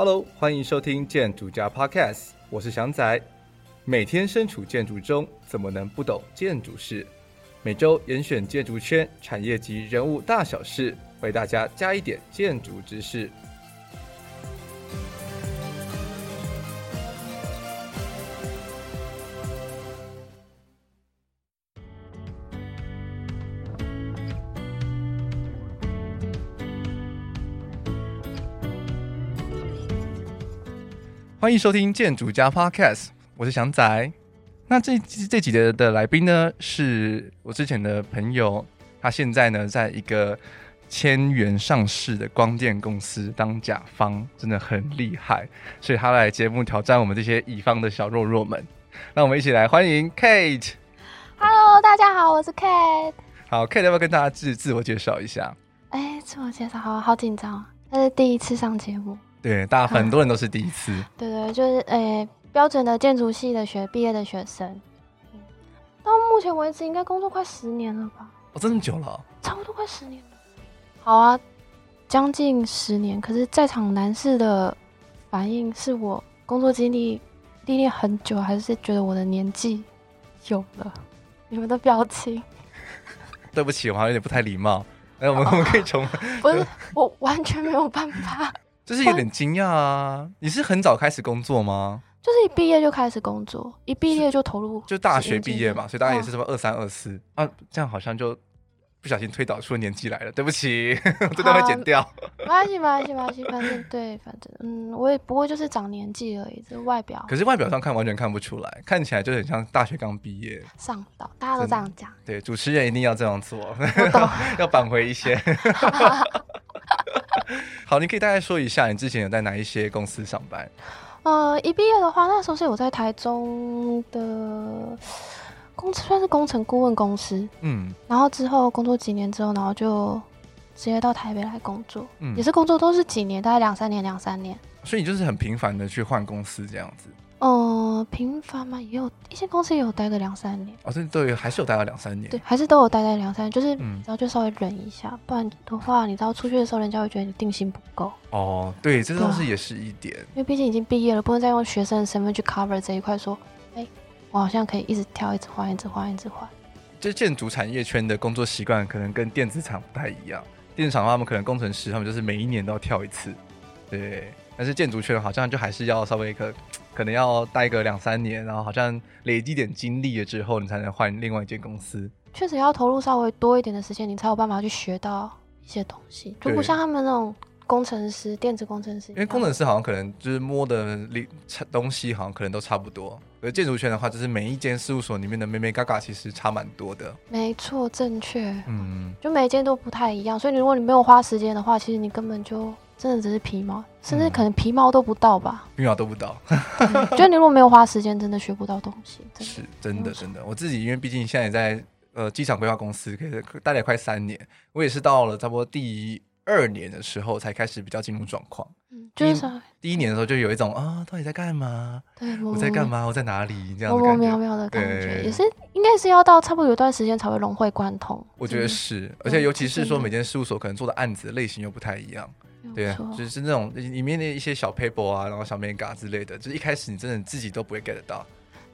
Hello，欢迎收听建筑家 Podcast，我是祥仔。每天身处建筑中，怎么能不懂建筑事？每周严选建筑圈产业及人物大小事，为大家加一点建筑知识。欢迎收听建筑家 Podcast，我是祥仔。那这这几节的来宾呢，是我之前的朋友，他现在呢，在一个千元上市的光电公司当甲方，真的很厉害，所以他来节目挑战我们这些乙方的小弱弱们。那我们一起来欢迎 Kate。Hello，大家好，我是 Kate。好，Kate 要不要跟大家自自我介绍一下？哎，自我介绍，好好紧张，这是第一次上节目。对，大家很多人都是第一次。嗯、对对，就是诶、欸，标准的建筑系的学毕业的学生，到目前为止应该工作快十年了吧？哦，这么久了？差不多快十年了。好啊，将近十年。可是，在场男士的反应是我工作经历历练很久，还是觉得我的年纪有了？你们的表情？对不起，我好像有点不太礼貌。哎，我们我们可以重？不是，我完全没有办法。就是有点惊讶啊！你是很早开始工作吗？就是一毕业就开始工作，一毕业就投入，就大学毕业嘛，所以大家也是什么二三二四啊，这样好像就不小心推导出年纪来了，对不起，这段会剪掉。没关系，没关系，没关系，反正对，反正嗯，我也不过就是长年纪而已，这外表。可是外表上看完全看不出来，看起来就很像大学刚毕业。上道，大家都这样讲。对，主持人一定要这样做，要扳回一些。好，你可以大概说一下你之前有在哪一些公司上班？呃，一毕业的话，那时候是我在台中的公司，算是工程顾问公司。嗯，然后之后工作几年之后，然后就直接到台北来工作。嗯，也是工作都是几年，大概两三年，两三年。所以你就是很频繁的去换公司这样子。呃，频繁嘛，也有一些公司也有待个两三年。哦，这对，还是有待了两三年。对，还是都有待待两三年，就是然后就稍微忍一下，嗯、不然的话，你知道出去的时候，人家会觉得你定性不够。哦，对，这倒是也是一点。因为毕竟已经毕业了，不能再用学生的身份去 cover 这一块，说，哎，我好像可以一直跳，一直换，一直换，一直换。这建筑产业圈的工作习惯可能跟电子厂不太一样。电子厂的话，他们可能工程师他们就是每一年都要跳一次，对。但是建筑圈好像就还是要稍微可可能要待个两三年，然后好像累积点经历了之后，你才能换另外一间公司。确实要投入稍微多一点的时间，你才有办法去学到一些东西，就不像他们那种工程师、电子工程师。因为工程师好像可能就是摸的东西好像可能都差不多，而建筑圈的话，就是每一间事务所里面的妹妹嘎嘎其实差蛮多的。没错，正确。嗯，就每一间都不太一样，所以你如果你没有花时间的话，其实你根本就。真的只是皮毛，甚至可能皮毛都不到吧？嗯、皮毛都不到。觉得你如果没有花时间，真的学不到东西。真是真的，真的。我自己因为毕竟现在也在呃机场规划公司，可以待了快三年，我也是到了差不多第二年的时候才开始比较进入状况。嗯，就是第一年的时候就有一种啊，到底在干嘛？对，我在干嘛？我在哪里？这样子妙妙的感觉，也是应该是要到差不多有一段时间才会融会贯通。我觉得是，而且尤其是说每间事务所可能做的案子的类型又不太一样。对啊，就是那种里面的一些小 paper 啊，然后小 mega 之类的，就是一开始你真的自己都不会 get 得到，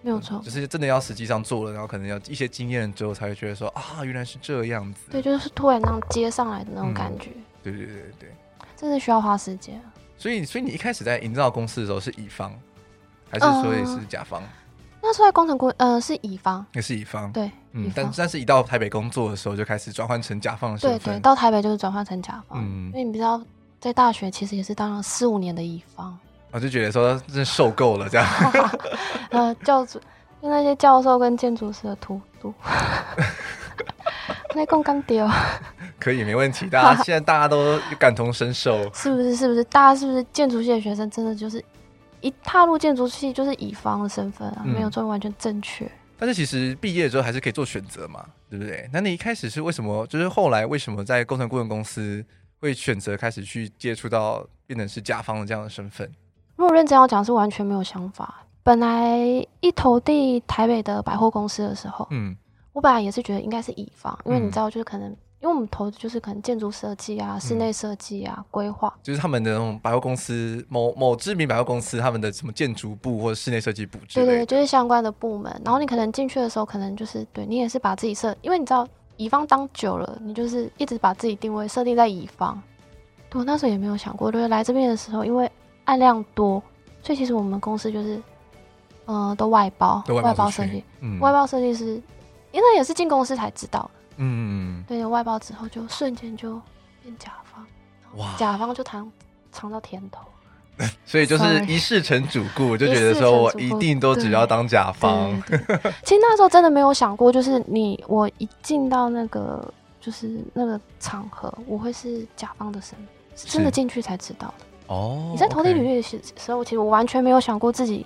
没有错、嗯，就是真的要实际上做了，然后可能要一些经验之后才会觉得说啊，原来是这样子。对，就是突然那样接上来的那种感觉。嗯、对对对对对，真的需要花时间。所以，所以你一开始在营造公司的时候是乙方，还是说也是甲方？呃、那时候在工程公，呃，是乙方，也是乙方。对，嗯，但但是一到台北工作的时候就开始转换成甲方的身份。对对，到台北就是转换成甲方，嗯，因为你比较。在大学其实也是当了四五年的乙方，我就觉得说真的受够了这样。呃，教主就那些教授跟建筑师的荼毒，那共干掉。可以没问题，大家现在大家都感同身受，是不是？是不是？大家是不是建筑系的学生？真的就是一踏入建筑系就是乙方的身份啊，嗯、没有做完全正确。但是其实毕业之后还是可以做选择嘛，对不对？那你一开始是为什么？就是后来为什么在工程顾问公司？会选择开始去接触到变成是甲方的这样的身份。如果认真要讲，是完全没有想法。本来一投递台北的百货公司的时候，嗯，我本来也是觉得应该是乙方，因为你知道，就是可能因为我们投的就是可能建筑设计啊、室内设计啊、规划、嗯，就是他们的那种百货公司，某某知名百货公司他们的什么建筑部或者室内设计部。对对，就是相关的部门。然后你可能进去的时候，可能就是对你也是把自己设，因为你知道乙方当久了，你就是一直把自己定位设定在乙方。对，我那时候也没有想过，就是来这边的时候，因为案量多，所以其实我们公司就是。嗯、呃，都外包，外包设计，嗯，外包设计师，因为也是进公司才知道的，嗯，对，外包之后就瞬间就变甲方，哇，甲方就尝尝到甜头，所以就是一试成主顾，就觉得说我一定都只要当甲方。其实那时候真的没有想过，就是你我一进到那个就是那个场合，我会是甲方的身份，真的进去才知道的。哦，你在投递履历的时候，其实我完全没有想过自己。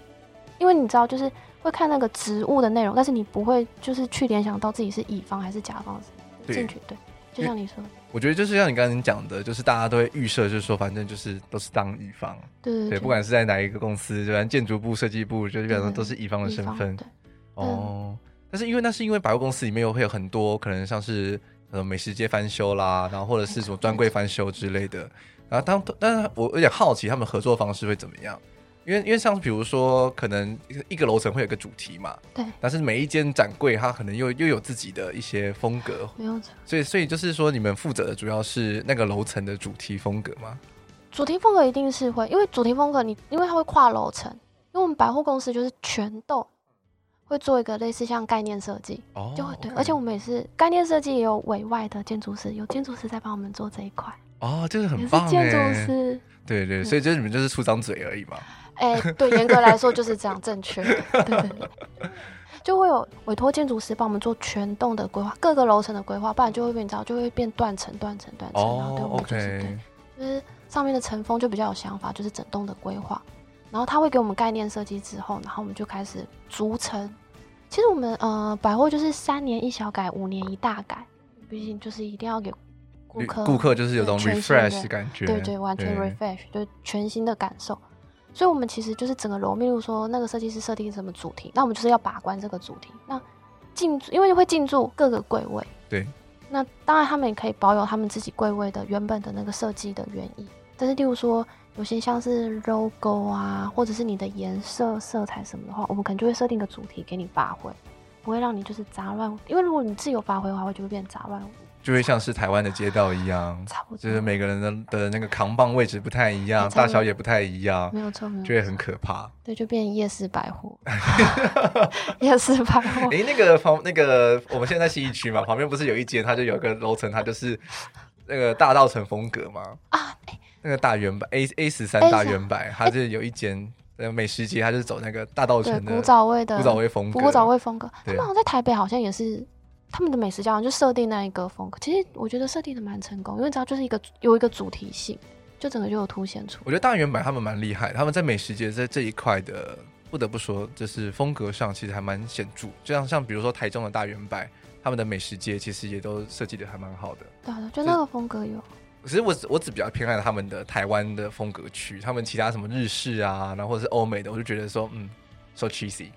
因为你知道，就是会看那个职务的内容，但是你不会就是去联想到自己是乙方还是甲方进去。对，就像你说，我觉得就是像你刚刚讲的，就是大家都会预设，就是说反正就是都是当乙方。对不管是在哪一个公司，就反正建筑部、设计部，就基本上都是乙方的身份。对。哦，但是因为那是因为百货公司里面又会有很多可能像是呃美食街翻修啦，然后或者是什么专柜翻修之类的。然后当但是我有点好奇，他们合作方式会怎么样？因为因为像比如说，可能一个楼层会有个主题嘛，对。但是每一间展柜它可能又又有自己的一些风格，没有错。所以所以就是说，你们负责的主要是那个楼层的主题风格吗？主题风格一定是会，因为主题风格你因为它会跨楼层，因为我们百货公司就是全栋会做一个类似像概念设计，哦，就会对。而且我们也是概念设计也有委外的建筑师，有建筑师在帮我们做这一块。哦，就是很棒，建筑师。对对，所以就是你们就是出张嘴而已嘛。哎、欸，对，严格来说就是这样正确。对对对，就会有委托建筑师帮我们做全栋的规划，各个楼层的规划，不然就会变糟，就会变断层、断层、断层。然后，对，我们就是对，就是上面的层峰就比较有想法，就是整栋的规划。然后他会给我们概念设计之后，然后我们就开始逐层。其实我们呃百货就是三年一小改，五年一大改，毕竟就是一定要给顾客顾客就是有种 refresh 的感觉，对对，完全 refresh，就全新的感受。所以，我们其实就是整个楼，例如说那个设计师设定什么主题，那我们就是要把关这个主题。那进，因为会进驻各个柜位，对。那当然，他们也可以保有他们自己柜位的原本的那个设计的原意。但是，例如说有些像是 logo 啊，或者是你的颜色、色彩什么的话，我们可能就会设定个主题给你发挥，不会让你就是杂乱。因为如果你自由发挥的话，会就会变杂乱。就会像是台湾的街道一样，就是每个人的的那个扛棒位置不太一样，大小也不太一样，没有错，没有，就会很可怕。对，就变夜市百货，夜市百货。哎、欸，那个旁那个我们现在在信义区嘛，旁边不是有一间，它就有个楼层，它就是那个大道城风格嘛。啊，欸、那个大圆柏 A A 十三大圆柏，它就有一间呃美食街，它就是走那个大道城的古早味的古早味风格，古早味风格。他们好像在台北好像也是。他们的美食教堂就设定那一个风格，其实我觉得设定的蛮成功，因为只要就是一个有一个主题性，就整个就有凸显出。我觉得大圆柏他们蛮厉害，他们在美食街在这一块的，不得不说，就是风格上其实还蛮显著。就像像比如说台中的大圆柏，他们的美食街其实也都设计的还蛮好的。对的，就那个风格有。其实我我只比较偏爱他们的台湾的风格区，他们其他什么日式啊，然后或者是欧美的，我就觉得说，嗯，so cheesy。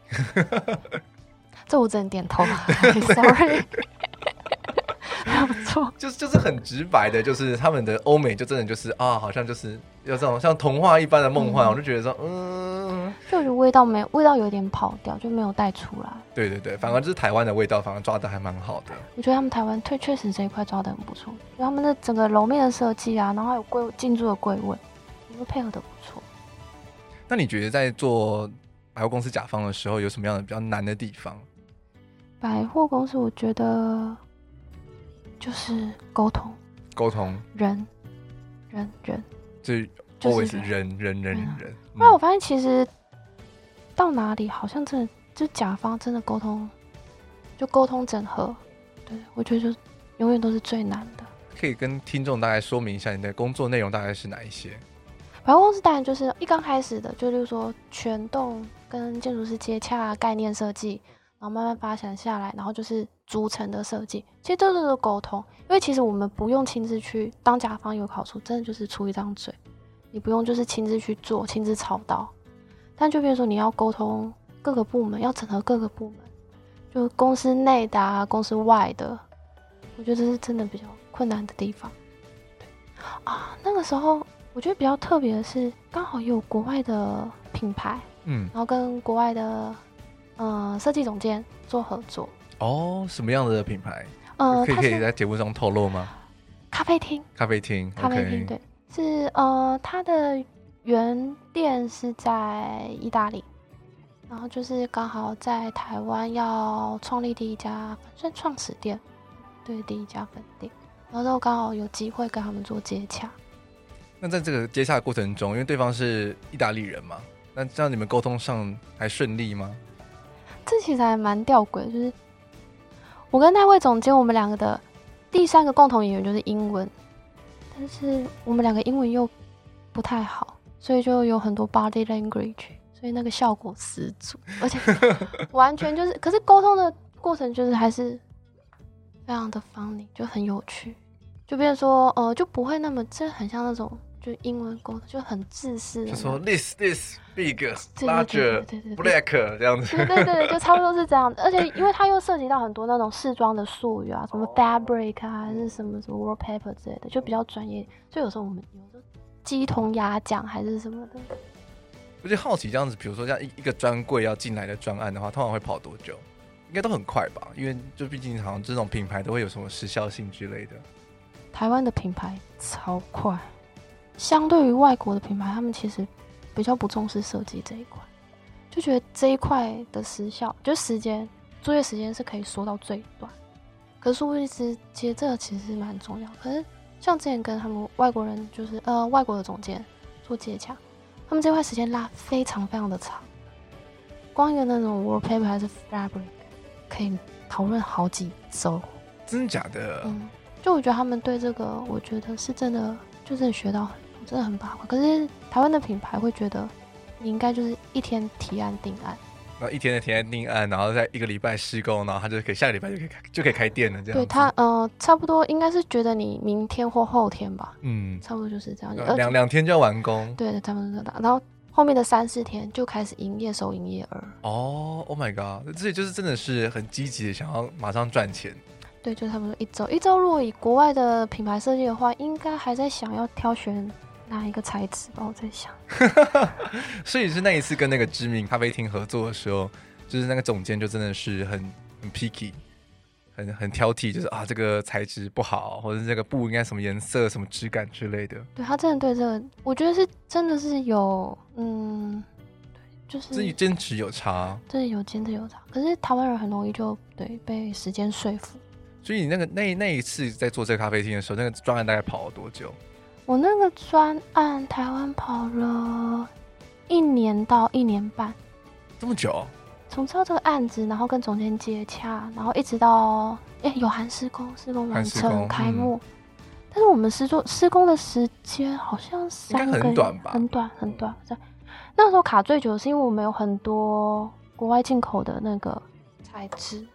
这我只能点头，sorry。还不错，就是就是很直白的，就是他们的欧美就真的就是啊，好像就是有这种像童话一般的梦幻，我就觉得说，嗯，就我觉得味道没味道有点跑掉，就没有带出来。对对对，反而就是台湾的味道，反而抓的还蛮好的。我觉得他们台湾确确实这一块抓的很不错，就他们的整个楼面的设计啊，然后还有柜进驻的柜位，我觉得配合的不错。那你觉得在做百货公司甲方的时候，有什么样的比较难的地方？百货公司，我觉得就是沟通，沟通，人，人，人，就 always 人，人，人，人。后来我发现，其实到哪里，好像真的就甲方真的沟通，就沟通整合。对，我觉得就永远都是最难的。可以跟听众大概说明一下你的工作内容大概是哪一些？百货公司当然就是一刚开始的，就例如说全栋跟建筑师接洽概念设计。然后慢慢发展下来，然后就是逐层的设计，其实都是沟通。因为其实我们不用亲自去当甲方，有好处，真的就是出一张嘴，你不用就是亲自去做，亲自操刀。但就比如说你要沟通各个部门，要整合各个部门，就公司内的啊，公司外的，我觉得这是真的比较困难的地方。对啊，那个时候我觉得比较特别的是，刚好有国外的品牌，嗯，然后跟国外的呃设计总监做合作。哦，什么样的品牌？呃，可以可以在节目中透露吗？咖啡厅，咖啡厅，咖啡厅，对，是呃，它的原店是在意大利。然后就是刚好在台湾要创立第一家算创始店，对，第一家分店，然后都刚好有机会跟他们做接洽。那在这个接洽的过程中，因为对方是意大利人嘛，那这样你们沟通上还顺利吗？这其实还蛮吊诡，就是我跟那位总监，我们两个的第三个共同语言就是英文，但是我们两个英文又不太好，所以就有很多 body language。所以那个效果十足，而且 完全就是，可是沟通的过程就是还是非常的 funny，就很有趣，就变成说，呃，就不会那么，这很像那种就英文沟通就很自私，就说 this this big larger black 这样子，对对对，就差不多是这样子。而且因为它又涉及到很多那种试装的术语啊，什么 fabric 啊，还是什么什么 wallpaper 之类的，就比较专业。所以有时候我们有时候鸡同鸭讲还是什么的。我就好奇这样子，比如说像一一个专柜要进来的专案的话，通常会跑多久？应该都很快吧？因为就毕竟好像这种品牌都会有什么时效性之类的。台湾的品牌超快，相对于外国的品牌，他们其实比较不重视设计这一块，就觉得这一块的时效，就时间作业时间是可以缩到最短。可是我一直其实这个其实是蛮重要。可是像之前跟他们外国人，就是呃外国的总监做接洽。他们这块时间拉非常非常的长，光一个那种 wallpaper 还是 fabric 可以讨论好几周，真的假的？嗯，就我觉得他们对这个，我觉得是真的，就是学到很多，真的很八卦。可是台湾的品牌会觉得，你应该就是一天提案定案。然后一天的提案定案，然后在一个礼拜施工，然后他就可以下个礼拜就可以开就可以开店了。这样对他，呃，差不多应该是觉得你明天或后天吧，嗯，差不多就是这样。两两天就要完工，对，差不多是这样。然后后面的三四天就开始营业收营业额。哦，Oh my god，这就是真的是很积极的想要马上赚钱。对，就差不多一周。一周如果以国外的品牌设计的话，应该还在想要挑选。哪一个材质吧？我在想。所以是那一次跟那个知名咖啡厅合作的时候，就是那个总监就真的是很很 picky，很很挑剔，就是啊这个材质不好，或者这个布应该什么颜色、什么质感之类的。对，他真的对这个，我觉得是真的是有嗯，对，就是自己坚持有差，对，有坚持有差。可是台湾人很容易就对被时间说服。所以你那个那那一次在做这个咖啡厅的时候，那个专案大概跑了多久？我那个专案台湾跑了一年到一年半，这么久？从知道这个案子，然后跟总监接洽，然后一直到哎、欸、有韩施工，施工完成开幕。嗯、但是我们施作施工的时间好像三个月，很短吧？很短很短。在那时候卡最久的是因为我们有很多国外进口的那个材质。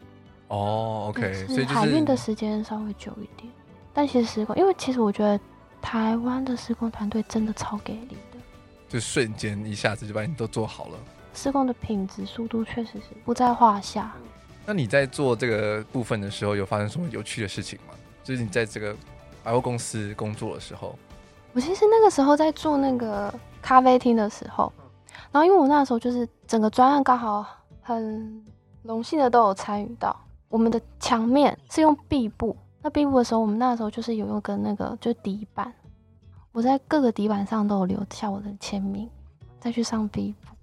哦，OK，所以海运的时间稍微久一点。但其实施工，因为其实我觉得。台湾的施工团队真的超给力的，就瞬间一下子就把你都做好了。施工的品质、速度确实是不在话下。那你在做这个部分的时候，有发生什么有趣的事情吗？就是你在这个百货公司工作的时候，我其实那个时候在做那个咖啡厅的时候，然后因为我那时候就是整个专案刚好很荣幸的都有参与到，我们的墙面是用壁布。那壁布的时候，我们那时候就是有用跟那个就是底板，我在各个底板上都有留下我的签名，再去上壁布。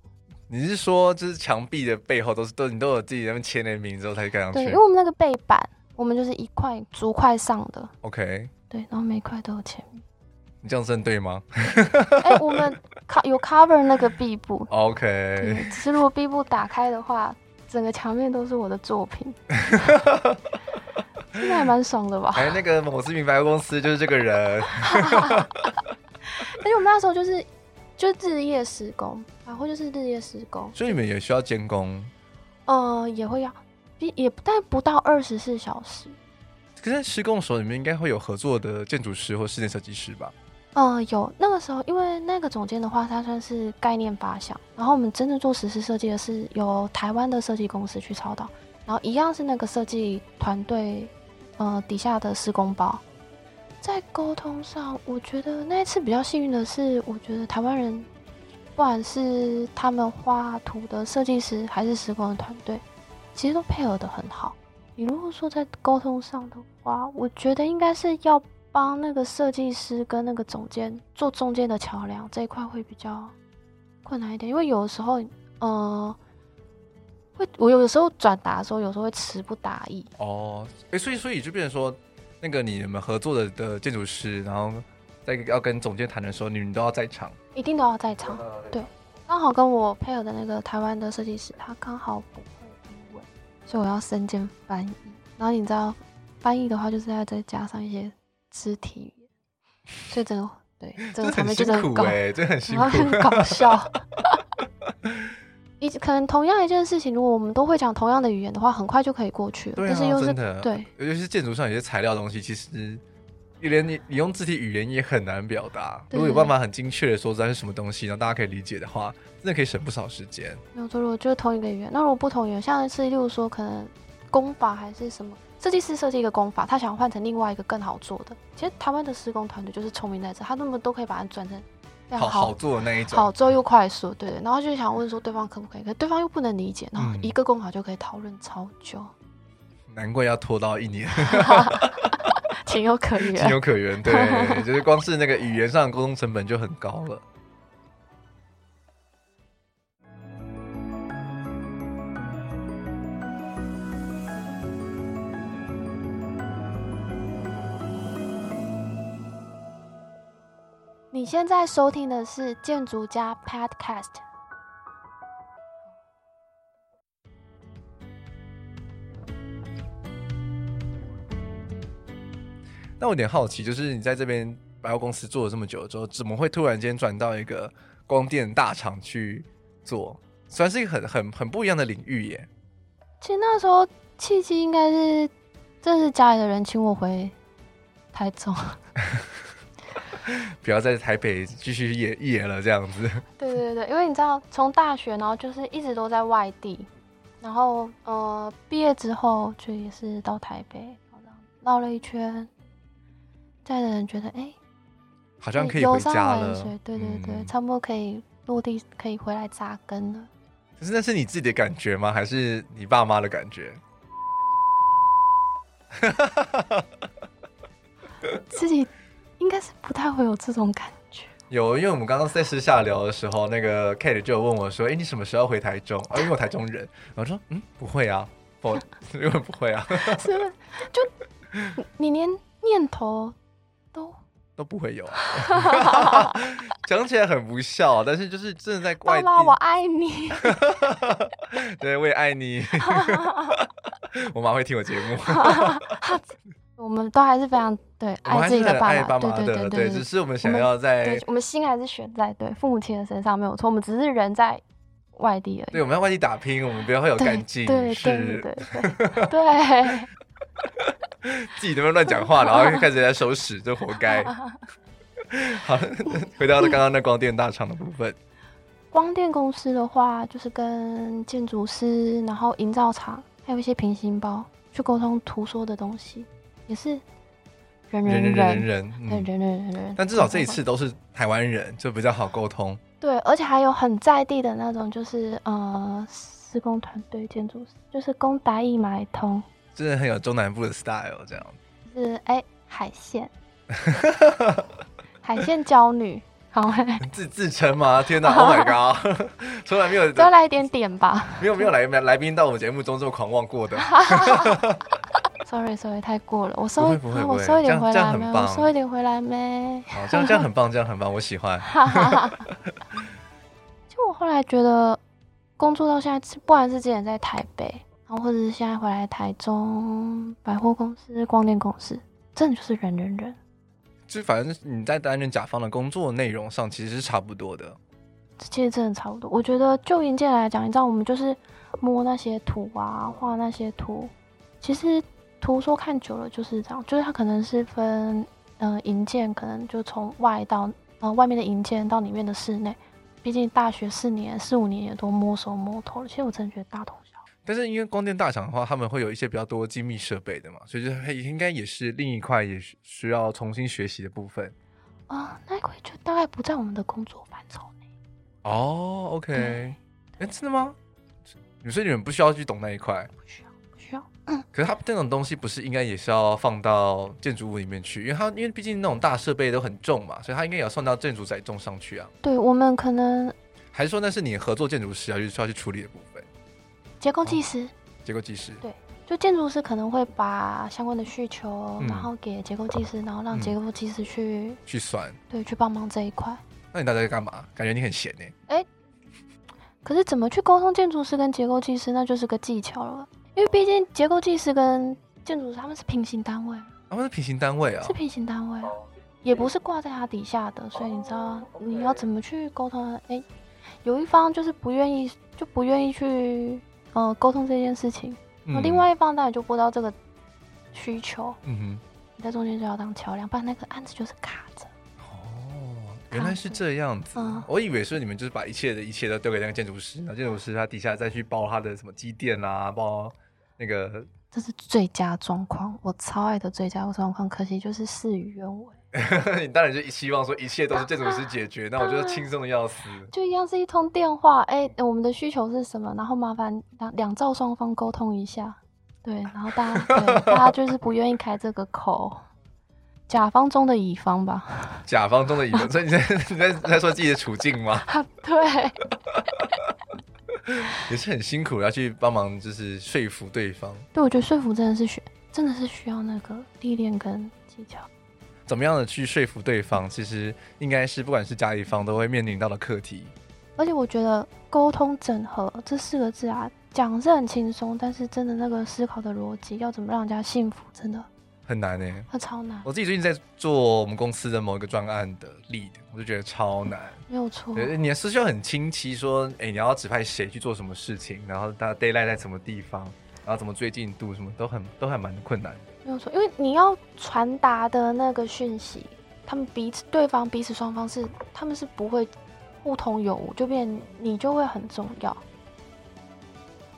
你是说，就是墙壁的背后都是都你都有自己那边签了名之后才盖上去？对，因为我们那个背板，我们就是一块竹块上的。OK。对，然后每块都有签名。你这样算对吗？哎、欸，我们有 cover 那个壁布。OK。只是如果壁布打开的话，整个墙面都是我的作品。应该还蛮爽的吧？哎，那个某知名百货公司就是这个人。而且我们那时候就是就日夜施工，然后就是日夜施工，所以你们也需要监工。呃，也会要，也但不到二十四小时。可是施工的时候，你们应该会有合作的建筑师或室内设计师吧？嗯、呃，有。那个时候，因为那个总监的话，他算是概念发想，然后我们真正做实施设计的是由台湾的设计公司去操刀，然后一样是那个设计团队。呃，底下的施工包，在沟通上，我觉得那一次比较幸运的是，我觉得台湾人，不管是他们画图的设计师，还是施工的团队，其实都配合得很好。你如果说在沟通上的话，我觉得应该是要帮那个设计师跟那个总监做中间的桥梁，这一块会比较困难一点，因为有的时候，呃，会我有的时候转达的时候，有时候会词不达意。哦，哎、欸，所以所以就变成说，那个你们合作的的建筑师，然后在要跟总监谈的时候，你们都要在场，一定都要在场。对，刚好跟我配合的那个台湾的设计师，他刚好不会英文，所以我要身兼翻译。然后你知道，翻译的话就是要再加上一些肢体语言，所以整个。对，这个场面就是很搞，这很辛苦，很搞笑。一可能同样一件事情，如果我们都会讲同样的语言的话，很快就可以过去了。对啊，但是又是真的，对，尤其是建筑上有些材料东西，其实你连你你用肢体语言也很难表达。如果有办法很精确的说出来是什么东西，让大家可以理解的话，真的可以省不少时间。没有错，如果就是同一个语言，那如果不同语言，像是例如说可能工法还是什么。设计师设计一个工法，他想换成另外一个更好做的。其实台湾的施工团队就是聪明在这，他那么都可以把它转成好好，做的那一种，好做又快速，对对。然后就想问说对方可不可以，可是对方又不能理解，然后一个工号就可以讨论超久。嗯，难怪要拖到一年，情有可原，情有可原。对，就是光是那个语言上的沟通成本就很高了。你现在收听的是建筑家 Podcast。那我有点好奇，就是你在这边百货公司做了这么久之后，怎么会突然间转到一个光电大厂去做？算是一个很很很不一样的领域耶。其实那时候契机应该是，这是家里的人请我回台中。不要在台北继续野野了，这样子。对对对，因为你知道，从大学然后就是一直都在外地，然后呃毕业之后就也是到台北，绕了一圈，在的人觉得哎、欸，好像可以回家了。对对对，嗯、差不多可以落地，可以回来扎根了。可是那是你自己的感觉吗？还是你爸妈的感觉？自己。应该是不太会有这种感觉。有，因为我们刚刚在私下聊的时候，那个 Kate 就有问我说：“哎、欸，你什么时候回台中？”啊，因为我台中人。我说：“嗯，不会啊，不，因为不会啊。”是不是？就你连念头都 都不会有，讲起来很不孝，但是就是真的在外地。爸妈，我爱你。对，我也爱你。我妈会听我节目。我们都还是非常对爱自己的爸妈，对对对对，只是我们想要在，我们心还是悬在对父母亲的身上，没有错。我们只是人在外地而已。对，我们在外地打拼，我们不要会有干劲，对对对对对。自己在那边乱讲话，然后又开始在收拾，就活该。好，回到刚刚那光电大厂的部分。光电公司的话，就是跟建筑师，然后营造厂，还有一些平行包去沟通图说的东西。也是人人人人人，对人人人人，但至少这一次都是台湾人，就比较好沟通。对，而且还有很在地的那种，就是呃，施工团队、建筑师，就是工达一买通，真的很有中南部的 style，这样。是哎、欸，海鲜，海鲜娇女，好自自称吗？天哪，Oh my god，从来没有，多来一点点吧。没有没有来来宾到我们节目中这么狂妄过的。Sorry Sorry，太过了，我收回，我收一点回来没？我收一点回来没？好，这样这样很棒，这样很棒，我喜欢。就我后来觉得，工作到现在，不管是之前在台北，然后或者是现在回来台中百货公司、光电公司，真的就是人人人。就反正你在担任甲方的工作内容上，其实是差不多的。其实真的差不多。我觉得就硬件来讲，你知道，我们就是摸那些图啊，画那些图，其实。图说看久了就是这样，就是它可能是分，呃，营建可能就从外到，呃，外面的营建到里面的室内，毕竟大学四年、四五年也都摸熟摸透了。其实我真的觉得大同小异。但是因为光电大厂的话，他们会有一些比较多精密设备的嘛，所以就应该也是另一块也需要重新学习的部分。啊、哦，那一块就大概不在我们的工作范畴内。哦，OK，哎、欸，真的吗？所以你们不需要去懂那一块？嗯，可是它这种东西不是应该也是要放到建筑物里面去？因为它因为毕竟那种大设备都很重嘛，所以它应该也要送到建筑载重上去啊。对，我们可能还是说那是你合作建筑师要去需要去处理的部分。结构技师，结构技师，对，就建筑师可能会把相关的需求，嗯、然后给结构技师，然后让结构技师去、嗯、去算，对，去帮忙这一块。那你大概在干嘛？感觉你很闲呢。哎、欸，可是怎么去沟通建筑师跟结构技师，那就是个技巧了。因为毕竟结构技师跟建筑师他们是平行单位，他们是平行单位啊，是平行单位啊，也不是挂在他底下的，所以你知道你要怎么去沟通？哎、欸，有一方就是不愿意，就不愿意去。呃，沟通这件事情，那、嗯、另外一方当然就不知道这个需求，嗯哼，你在中间就要当桥梁，不然那个案子就是卡着。哦，原来是这样子，嗯、我以为是你们就是把一切的一切都丢给那个建筑师，然后建筑师他底下再去包他的什么机电啊，包那个。这是最佳状况，我超爱的最佳状况，可惜就是事与愿违。你当然就希望说一切都是建筑师解决，那我觉得 轻松的要死。就一样是一通电话，哎、欸，我们的需求是什么？然后麻烦两两造双方沟通一下，对，然后大家对大家就是不愿意开这个口，甲方中的乙方吧。甲方中的乙方，所以你在你在在说自己的处境吗？对，也是很辛苦，要去帮忙，就是说服对方。对，我觉得说服真的是需，真的是需要那个历练跟技巧。怎么样的去说服对方，其实应该是不管是甲乙方都会面临到的课题。而且我觉得沟通整合这四个字啊，讲是很轻松，但是真的那个思考的逻辑要怎么让人家幸福，真的很难呢、欸。它超难。我自己最近在做我们公司的某一个专案的 lead，我就觉得超难。没有错。你的思绪很清晰，说，哎，你要指派谁去做什么事情，然后他 deadline 在什么地方，然后怎么追进度，什么都很都还蛮困难。没有错，因为你要传达的那个讯息，他们彼此、对方彼此双方是，他们是不会互通有无，就变你就会很重要。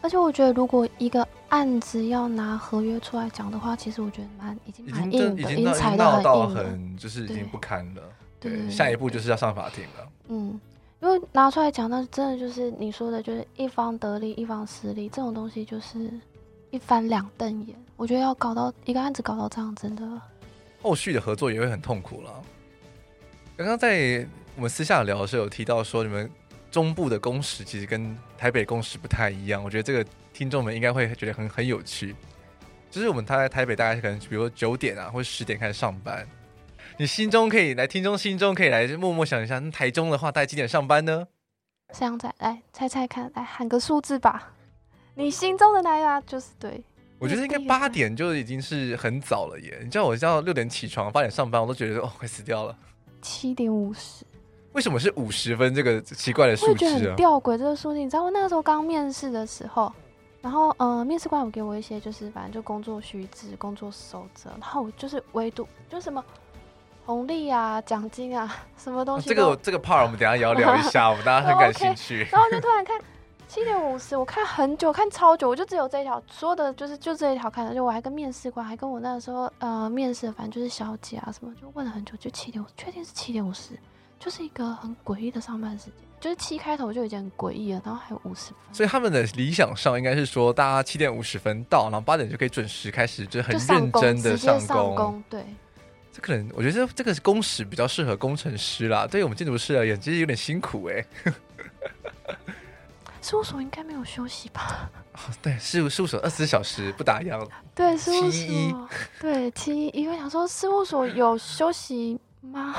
而且我觉得，如果一个案子要拿合约出来讲的话，其实我觉得蛮已经蛮硬的，已经踩到很就是已经不堪了。对，下一步就是要上法庭了。嗯，因为拿出来讲，那真的就是你说的，就是一方得利，一方失利，这种东西就是。一翻两瞪眼，我觉得要搞到一个案子搞到这样，真的，后续的合作也会很痛苦了。刚刚在我们私下聊的时候有提到说，你们中部的工时其实跟台北工时不太一样。我觉得这个听众们应该会觉得很很有趣。就是我们他在台北大概可能比如说九点啊或者十点开始上班，你心中可以来听众心中可以来默默想一下，那台中的话大概几点上班呢？这样仔来猜猜看，来喊个数字吧。你心中的那个就是对，我觉得应该八点就已经是很早了耶。你叫我叫六点起床，八点上班，我都觉得哦，快死掉了。七点五十，为什么是五十分这个奇怪的数字啊？我觉得很吊诡这个数字。你知道我那个时候刚面试的时候，然后呃，面试官有给我一些就是反正就工作须知、工作守则，然后就是唯独就什么红利啊、奖金啊什么东西。这个这个 part 我们等下也要聊一下，我们大家很 感兴趣。Okay, 然后就突然看。七点五十，我看很久，看超久，我就只有这一条，说的就是就这一条看的，就我还跟面试官，还跟我那个时候呃面试，反正就是小姐啊什么，就问了很久，就七点五，确定是七点五十，就是一个很诡异的上班时间，就是七开头就已经很诡异了，然后还有五十分，所以他们的理想上应该是说，大家七点五十分到，然后八点就可以准时开始，就很认真的上工，上工，对。这可能我觉得这个工时比较适合工程师啦，对于我们建筑师而言，其实有点辛苦哎、欸。事务所应该没有休息吧？哦，对，事务事务所二十四小时不打烊。对，事务所对七一，因为想说事务所有休息吗？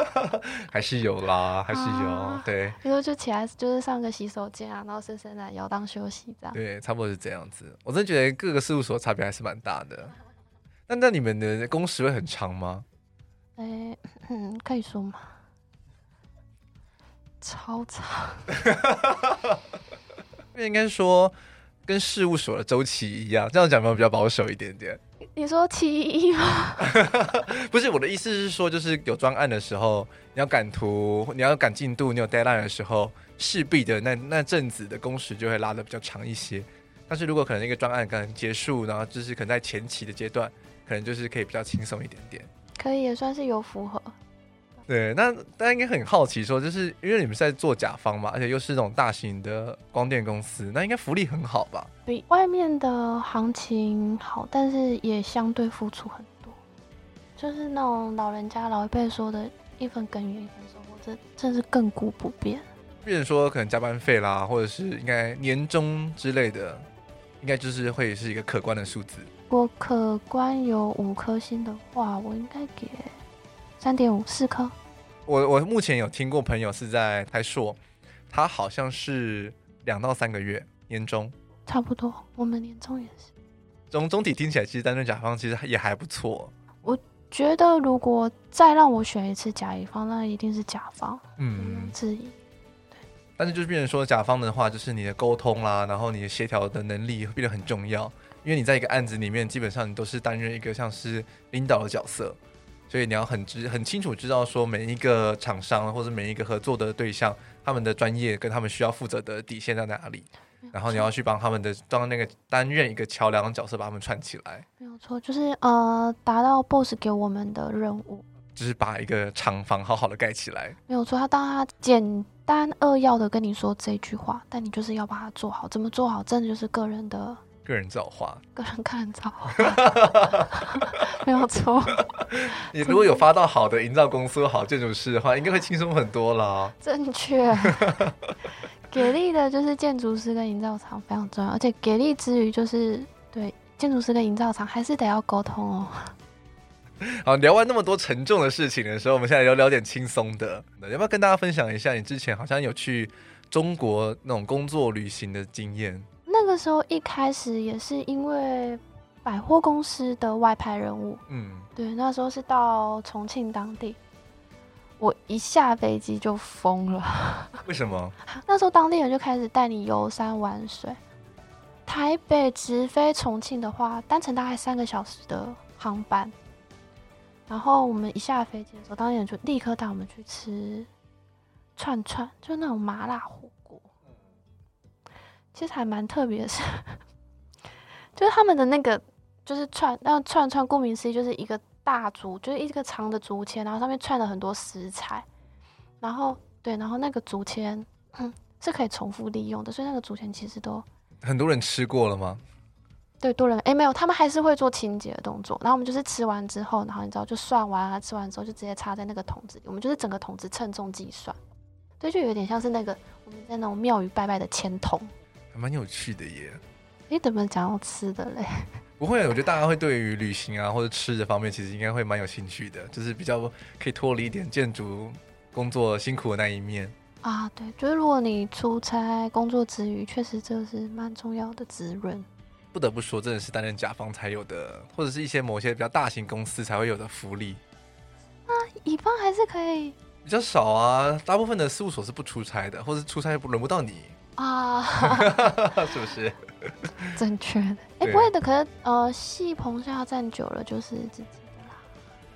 还是有啦，还是有。啊、对，比如说就起来就是上个洗手间啊，然后伸伸懒腰当休息这样。对，差不多是这样子。我真的觉得各个事务所差别还是蛮大的。那那你们的工时会很长吗？哎、欸，嗯，可以说吗？超长。那应该说，跟事务所的周期一样，这样讲比较保守一点点？你说七一吗？不是，我的意思是说，就是有专案的时候，你要赶图，你要赶进度，你有 deadline 的时候，势必的那那阵子的工时就会拉的比较长一些。但是如果可能一个专案可能结束，然后就是可能在前期的阶段，可能就是可以比较轻松一点点。可以也算是有符合。对，那大家应该很好奇，说就是因为你们是在做甲方嘛，而且又是那种大型的光电公司，那应该福利很好吧？比外面的行情好，但是也相对付出很多。就是那种老人家老一辈说的“一分耕耘一分收获”，这真是亘古不变。比如说可能加班费啦，或者是应该年终之类的，应该就是会是一个可观的数字。如果可观有五颗星的话，我应该给三点五四颗。我我目前有听过朋友是在台硕，他好像是两到三个月年终，差不多。我们年终也是。总总体听起来，其实担任甲方其实也还不错。我觉得如果再让我选一次甲乙方，那一定是甲方。嗯，质疑。对。但是就是变成说甲方的话，就是你的沟通啦，然后你的协调的能力会变得很重要，因为你在一个案子里面，基本上你都是担任一个像是领导的角色。所以你要很知很清楚知道说每一个厂商或者每一个合作的对象，他们的专业跟他们需要负责的底线在哪里，然后你要去帮他们的当那个担任一个桥梁的角色，把他们串起来。没有错，就是呃达到 boss 给我们的任务，就是把一个厂房好好的盖起来。没有错，他当他简单扼要的跟你说这句话，但你就是要把它做好，怎么做好，真的就是个人的。个人造化，个人看造化，没有错。你如果有发到好的营造公司、好建筑师的话，应该会轻松很多啦。正确，给力的就是建筑师跟营造厂非常重要，而且给力之余，就是对建筑师跟营造厂还是得要沟通哦。好，聊完那么多沉重的事情的时候，我们现在聊聊点轻松的。要不要跟大家分享一下你之前好像有去中国那种工作旅行的经验？那个时候一开始也是因为百货公司的外派任务，嗯，对，那时候是到重庆当地，我一下飞机就疯了。为什么？那时候当地人就开始带你游山玩水。台北直飞重庆的话，单程大概三个小时的航班，然后我们一下飞机的时候，当地人就立刻带我们去吃串串，就那种麻辣火锅。其实还蛮特别的是，就是他们的那个就是串，那串串顾名思义就是一个大竹，就是一个长的竹签，然后上面串了很多食材，然后对，然后那个竹签嗯是可以重复利用的，所以那个竹签其实都很多人吃过了吗？对，多人哎没有，他们还是会做清洁的动作，然后我们就是吃完之后，然后你知道就算完啊，吃完之后就直接插在那个桶子里，我们就是整个桶子称重计算，对，就有点像是那个我们在那种庙宇拜拜的签筒。还蛮有趣的耶！你怎么讲到吃的嘞？不会，我觉得大家会对于旅行啊或者吃的方面，其实应该会蛮有兴趣的，就是比较可以脱离一点建筑工作辛苦的那一面啊。对，就是如果你出差工作之余，确实这是蛮重要的滋润。不得不说，真的是担任甲方才有的，或者是一些某些比较大型公司才会有的福利。啊，乙方还是可以比较少啊，大部分的事务所是不出差的，或者出差不轮不到你。啊，是不是 正确的？哎、欸，不会的。可是呃，戏棚下站久了就是自己的啦。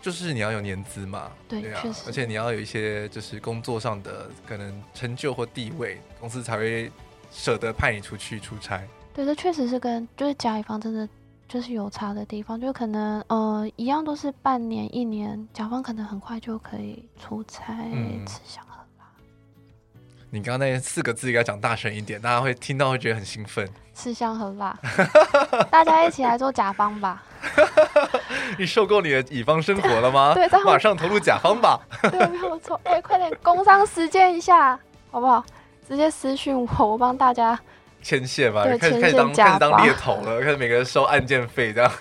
就是你要有年资嘛，对，确、啊、实。而且你要有一些就是工作上的可能成就或地位，公司才会舍得派你出去出差。对，这确实是跟就是甲乙方真的就是有差的地方，就可能呃一样都是半年一年，甲方可能很快就可以出差吃香。嗯你刚刚那四个字应该讲大声一点，大家会听到会觉得很兴奋。吃香喝辣，大家一起来做甲方吧。你受够你的乙方生活了吗？对，马上投入甲方吧。对，没有错。哎、欸，快点工商实践一下，好不好？直接私讯我，我帮大家牵线吧。开始开始当开始当猎头了，开始每个人收案件费这样。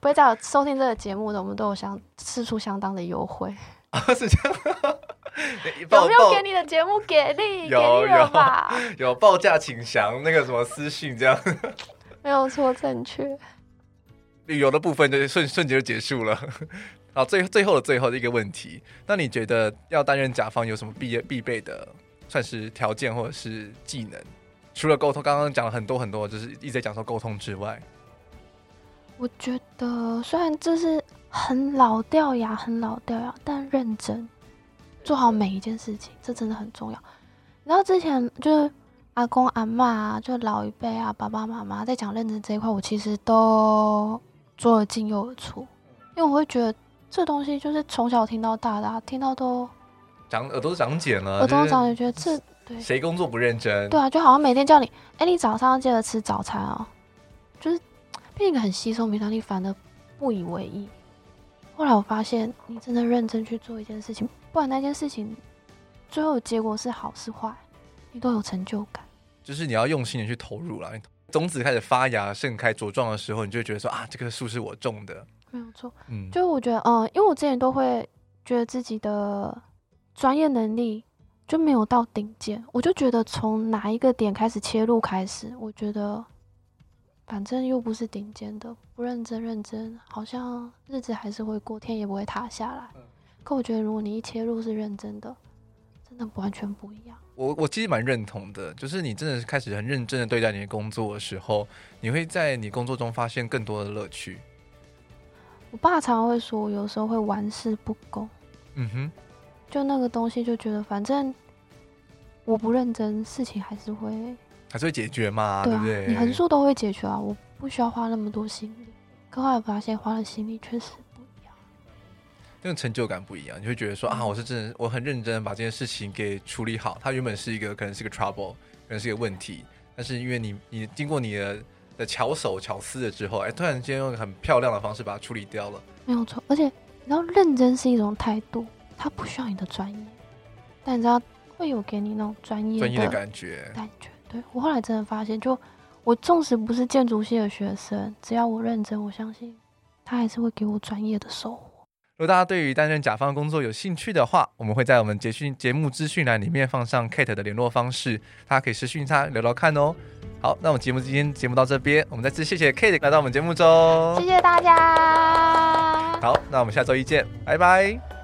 不会在收听这个节目的，我们都有相吃出相当的优惠。啊，是这样。有没有给你的节目给力？有有 有报价请详那个什么私信这样，没有错，正确。旅游的部分就瞬瞬间就结束了。好，最最后的最后的一个问题，那你觉得要担任甲方有什么必必备的算是条件或者是技能？除了沟通，刚刚讲了很多很多，就是一直在讲说沟通之外，我觉得虽然这是很老掉牙、很老掉牙，但认真。做好每一件事情，这真的很重要。然后之前就是阿公阿嬷啊，就老一辈啊，爸爸妈妈在讲认真这一块，我其实都左耳进右耳出，因为我会觉得这东西就是从小听到大的，啊，听到都长耳朵长茧了，耳朵长茧，觉得这对谁工作不认真？对啊，就好像每天叫你，哎，你早上要记得吃早餐哦，就是变一个很稀松平常，你反而不以为意。后来我发现，你真的认真去做一件事情，不管那件事情最后结果是好是坏，你都有成就感。就是你要用心的去投入了，种子开始发芽、盛开、茁壮的时候，你就会觉得说啊，这棵树是我种的，没有错。嗯，就我觉得，嗯，因为我之前都会觉得自己的专业能力就没有到顶尖，我就觉得从哪一个点开始切入开始，我觉得反正又不是顶尖的，不认真认真，好像日子还是会过，天也不会塌下来。可我觉得，如果你一切入是认真的，真的完全不一样。我我其实蛮认同的，就是你真的是开始很认真的对待你的工作的时候，你会在你工作中发现更多的乐趣。我爸常常会说，我有时候会玩世不恭。嗯哼，就那个东西，就觉得反正我不认真，事情还是会还是会解决嘛，对，不对？你横竖都会解决啊，我不需要花那么多心力。可后来发现，花了心力确实不一样。那种成就感不一样，你会觉得说啊，我是真的，我很认真把这件事情给处理好。它原本是一个可能是一个 trouble，可能是一个问题，但是因为你你经过你的的巧手巧思了之后，哎，突然间用很漂亮的方式把它处理掉了。没有错，而且你知道，认真是一种态度，它不需要你的专业，但你知道会有给你那种专业专业的感觉。感觉，对，我后来真的发现，就我纵使不是建筑系的学生，只要我认真，我相信他还是会给我专业的收获。如果大家对于担任甲方工作有兴趣的话，我们会在我们节讯节目资讯栏里面放上 Kate 的联络方式，大家可以私讯他聊聊看哦。好，那我们节目今天节目到这边，我们再次谢谢 Kate 来到我们节目中，谢谢大家。好，那我们下周一见，拜拜。